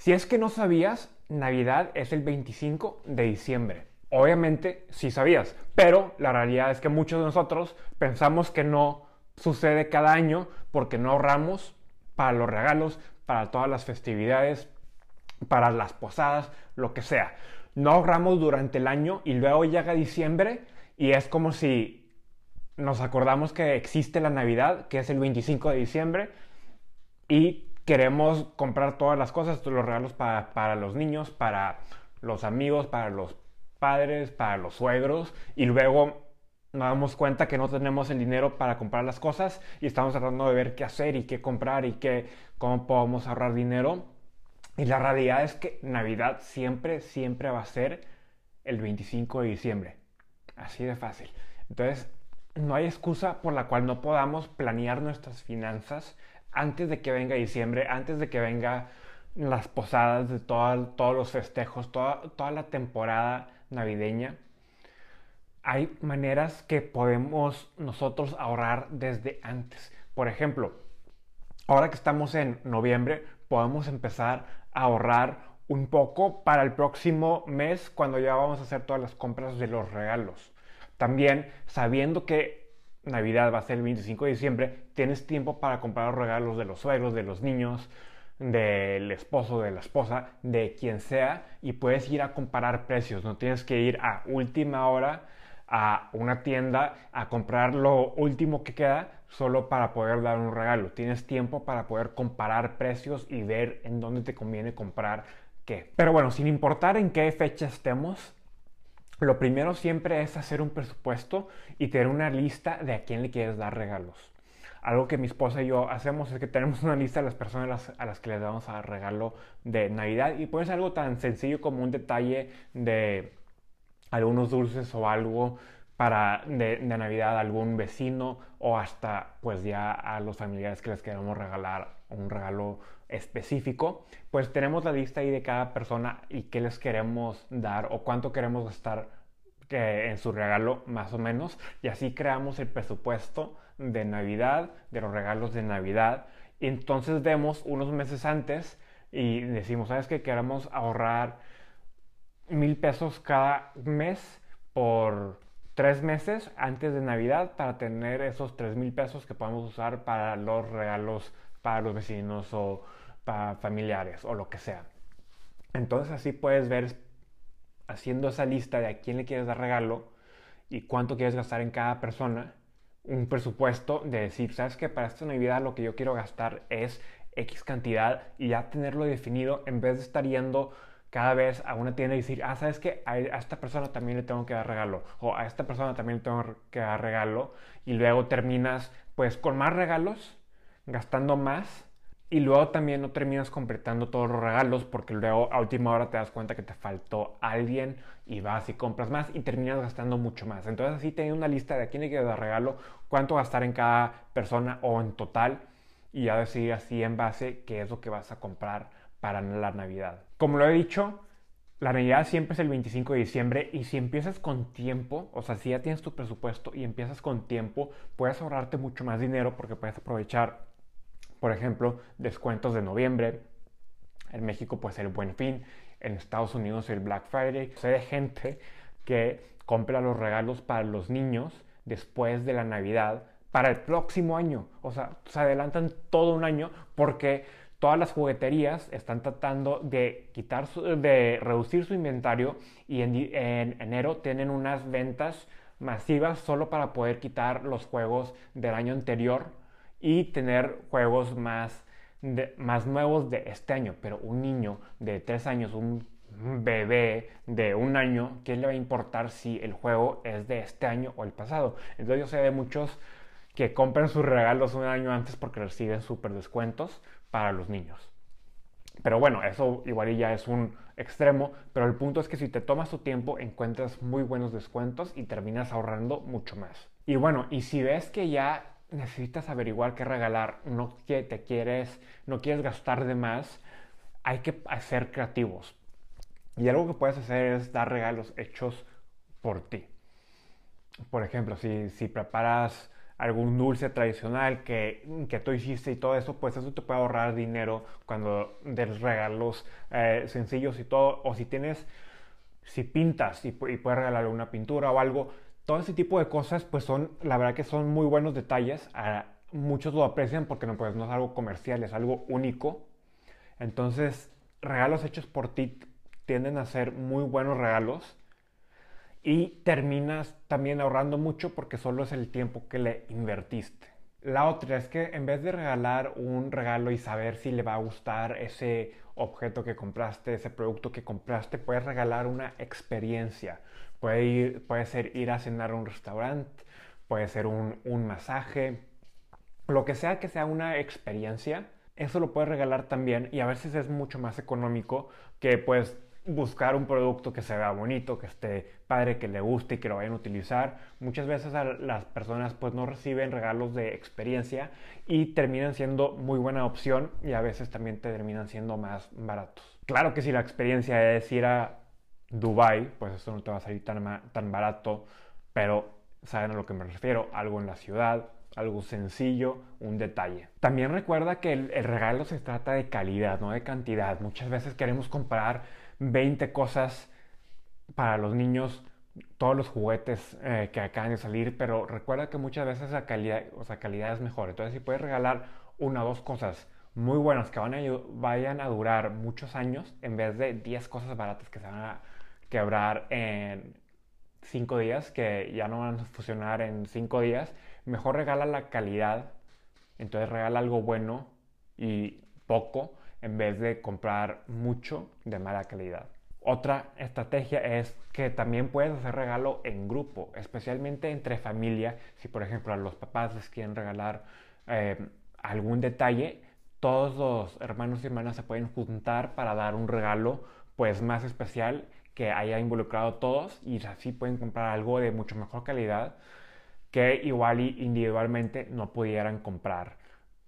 Si es que no sabías, Navidad es el 25 de diciembre. Obviamente sí sabías, pero la realidad es que muchos de nosotros pensamos que no sucede cada año porque no ahorramos para los regalos, para todas las festividades, para las posadas, lo que sea. No ahorramos durante el año y luego llega diciembre y es como si nos acordamos que existe la Navidad, que es el 25 de diciembre, y queremos comprar todas las cosas, los regalos para, para los niños, para los amigos, para los padres, para los suegros, y luego nos damos cuenta que no tenemos el dinero para comprar las cosas y estamos tratando de ver qué hacer y qué comprar y qué, cómo podemos ahorrar dinero. Y la realidad es que Navidad siempre, siempre va a ser el 25 de diciembre. Así de fácil. Entonces, no hay excusa por la cual no podamos planear nuestras finanzas antes de que venga diciembre, antes de que venga las posadas de todos los festejos, toda, toda la temporada navideña. Hay maneras que podemos nosotros ahorrar desde antes. Por ejemplo, ahora que estamos en noviembre, podemos empezar a ahorrar un poco para el próximo mes cuando ya vamos a hacer todas las compras de los regalos. También sabiendo que Navidad va a ser el 25 de diciembre, tienes tiempo para comprar los regalos de los suegros, de los niños, del esposo, de la esposa, de quien sea, y puedes ir a comparar precios. No tienes que ir a última hora a una tienda a comprar lo último que queda solo para poder dar un regalo. Tienes tiempo para poder comparar precios y ver en dónde te conviene comprar qué. Pero bueno, sin importar en qué fecha estemos, lo primero siempre es hacer un presupuesto y tener una lista de a quién le quieres dar regalos. Algo que mi esposa y yo hacemos es que tenemos una lista de las personas a las que les damos a regalo de Navidad y puede ser algo tan sencillo como un detalle de algunos dulces o algo para de, de, Navidad a algún vecino o hasta pues ya a los familiares que les queremos regalar un regalo específico, pues tenemos la lista ahí de cada persona y qué les queremos dar o cuánto queremos gastar en su regalo más o menos y así creamos el presupuesto de Navidad, de los regalos de Navidad y entonces vemos unos meses antes y decimos, ¿sabes qué? Queremos ahorrar mil pesos cada mes por tres meses antes de Navidad para tener esos tres mil pesos que podemos usar para los regalos para los vecinos o para familiares o lo que sea. Entonces así puedes ver haciendo esa lista de a quién le quieres dar regalo y cuánto quieres gastar en cada persona, un presupuesto de decir, sabes que para esta Navidad lo que yo quiero gastar es X cantidad y ya tenerlo definido en vez de estar yendo cada vez a una tienda y decir, ah, sabes que a, esta persona también le tengo que dar regalo, o a esta persona también le tengo que dar regalo, y luego terminas pues con más regalos, gastando más, y luego también no terminas completando todos los regalos porque luego a última hora te das cuenta que te faltó alguien y vas y compras más y terminas gastando mucho más. Entonces así tengo una lista de a quién le quiero dar regalo, cuánto gastar en cada persona o en total y ya decidir así en base qué es lo que vas a comprar para la Navidad. Como lo he dicho, la Navidad siempre es el 25 de diciembre y si empiezas con tiempo, o sea, si ya tienes tu presupuesto y empiezas con tiempo, puedes ahorrarte mucho más dinero porque puedes aprovechar, por ejemplo, descuentos de noviembre. En México pues el Buen Fin, en Estados Unidos el Black Friday. Sé de gente que compra los regalos para los niños después de la Navidad para el próximo año. O sea, se adelantan todo un año porque todas las jugueterías están tratando de quitar de reducir su inventario y en, enero tienen unas ventas masivas solo para poder quitar los juegos del año anterior y tener juegos más, más nuevos de este año. Pero un niño de 3 años, un bebé de un año, ¿qué le va a importar si el juego es de este año o el pasado? Entonces yo sé de muchos que compren sus regalos un año antes porque reciben súper descuentos para los niños. Pero bueno, eso igual ya es un extremo, pero el punto es que si te tomas tu tiempo encuentras muy buenos descuentos y terminas ahorrando mucho más. Y bueno, y si ves que ya necesitas averiguar qué regalar, no que te quieres, no quieres gastar de más, hay que ser creativos. Y algo que puedes hacer es dar regalos hechos por ti. Por ejemplo, si, si preparas algún dulce tradicional que, que tú hiciste y todo eso, pues eso te puede ahorrar dinero cuando des regalos eh, sencillos y todo. O si tienes, si pintas y, puedes regalarle una pintura o algo, todo ese tipo de cosas, pues son, la verdad que son muy buenos detalles. Muchos lo aprecian porque no, pues, no es algo comercial, es algo único. Entonces, regalos hechos por ti tienden a ser muy buenos regalos y terminas también ahorrando mucho porque solo es el tiempo que le invertiste. La otra es que en vez de regalar un regalo y saber si le va a gustar ese objeto que compraste, ese producto que compraste, puedes regalar una experiencia. Puede, ir, puede ser ir a cenar a un restaurante, puede ser un, un masaje, lo que sea que sea una experiencia, eso lo puedes regalar también y a veces es mucho más económico que pues buscar un producto que se vea bonito, que esté padre, que le guste y que lo vayan a utilizar. Muchas veces las personas pues no reciben regalos de experiencia y terminan siendo muy buena opción y a veces también te terminan siendo más baratos. Claro que si la experiencia es ir a Dubai, pues eso no te va a salir tan, tan barato, pero saben a lo que me refiero, algo en la ciudad, algo sencillo, un detalle. También recuerda que el, el, regalo se trata de calidad, no de cantidad. Muchas veces queremos comprar 20 cosas para los niños, todos los juguetes eh, que acaban de salir, pero recuerda que muchas veces la calidad, o calidad es mejor. Entonces, si puedes regalar una o dos cosas muy buenas que van a, vayan a durar muchos años, en vez de 10 cosas baratas que se van a quebrar en 5 días, que ya no van a funcionar en 5 días, mejor regala la calidad. Entonces regala algo bueno y poco en vez de comprar mucho de mala calidad. Otra estrategia es que también puedes hacer regalo en grupo, especialmente entre familia. Si por ejemplo a los papás les quieren regalar eh, algún detalle, todos los hermanos y hermanas se pueden juntar para dar un regalo pues más especial que haya involucrado a todos y así pueden comprar algo de mucho mejor calidad que igual individualmente no pudieran comprar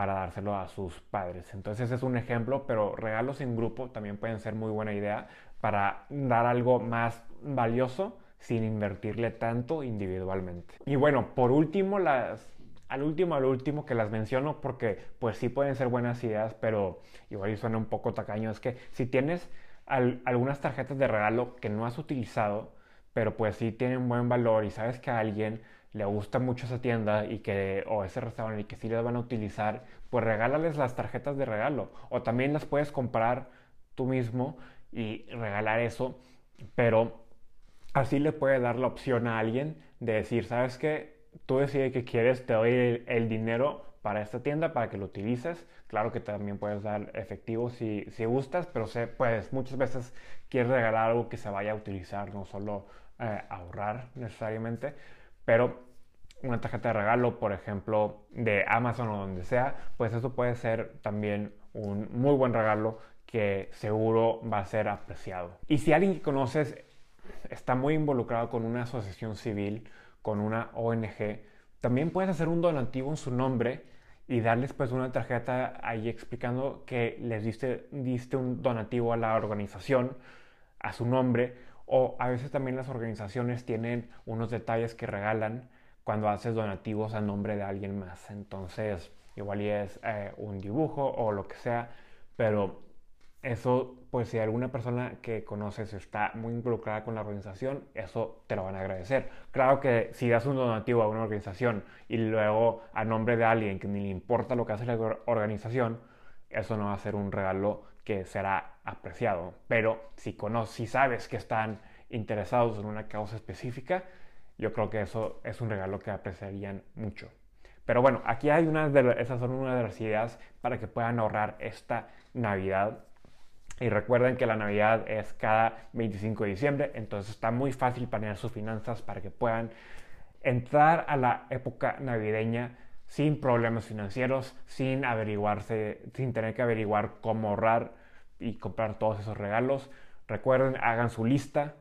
para dárselo a sus padres. Entonces es un ejemplo, pero regalos en grupo también pueden ser muy buena idea para dar algo más valioso sin invertirle tanto individualmente. Y bueno, por último, las, al último, al último que las menciono porque pues sí pueden ser buenas ideas, pero igual suena un poco tacaño, es que si tienes algunas tarjetas de regalo que no has utilizado, pero pues sí tienen buen valor y sabes que alguien le gusta mucho esa tienda y que, o ese restaurante y que sí les van a utilizar, pues regálales las tarjetas de regalo. O también las puedes comprar tú mismo y regalar eso, pero así le puede dar la opción a alguien de decir, ¿sabes qué? Tú decides que quieres, te doy el, dinero para esta tienda para que lo utilices. Claro que también puedes dar efectivo si, si gustas, pero sé, pues muchas veces quieres regalar algo que se vaya a utilizar, no solo eh, ahorrar necesariamente pero una tarjeta de regalo, por ejemplo, de Amazon o donde sea, pues eso puede ser también un muy buen regalo que seguro va a ser apreciado. Y si alguien que conoces está muy involucrado con una asociación civil, con una ONG, también puedes hacer un donativo en su nombre y darles pues una tarjeta ahí explicando que les diste, diste un donativo a la organización, a su nombre, o a veces también las organizaciones tienen unos detalles que regalan cuando haces donativos a nombre de alguien más. Entonces, igual y es eh, un dibujo o lo que sea, pero eso, pues si alguna persona que conoces está muy involucrada con la organización, eso te lo van a agradecer. Claro que si das un donativo a una organización y luego a nombre de alguien que ni le importa lo que hace la organización, eso no va a ser un regalo que será apreciado. Pero si, conoces, si sabes que están interesados en una causa específica, yo creo que eso es un regalo que apreciarían mucho. Pero bueno, aquí hay unas de esas son una de las ideas para que puedan ahorrar esta Navidad. Y recuerden que la Navidad es cada 25 de diciembre, entonces está muy fácil planear sus finanzas para que puedan entrar a la época navideña sin problemas financieros, sin averiguarse, sin tener que averiguar cómo ahorrar y comprar todos esos regalos. Recuerden, hagan su lista,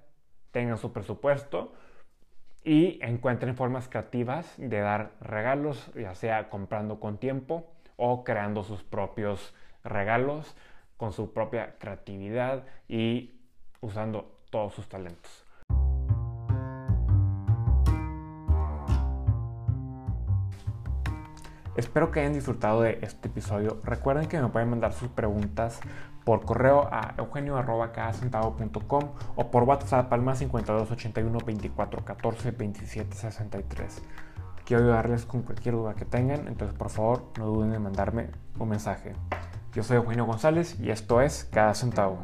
tengan su presupuesto y encuentren formas creativas de dar regalos, ya sea comprando con tiempo o creando sus propios regalos con su propia creatividad y usando todos sus talentos. Espero que hayan disfrutado de este episodio. Recuerden que me pueden mandar sus preguntas por correo a eugenio.com o por WhatsApp al más 52 81 24 14 27 63. Quiero ayudarles con cualquier duda que tengan, entonces por favor no duden en mandarme un mensaje. Yo soy Eugenio González y esto es Cada Centavo.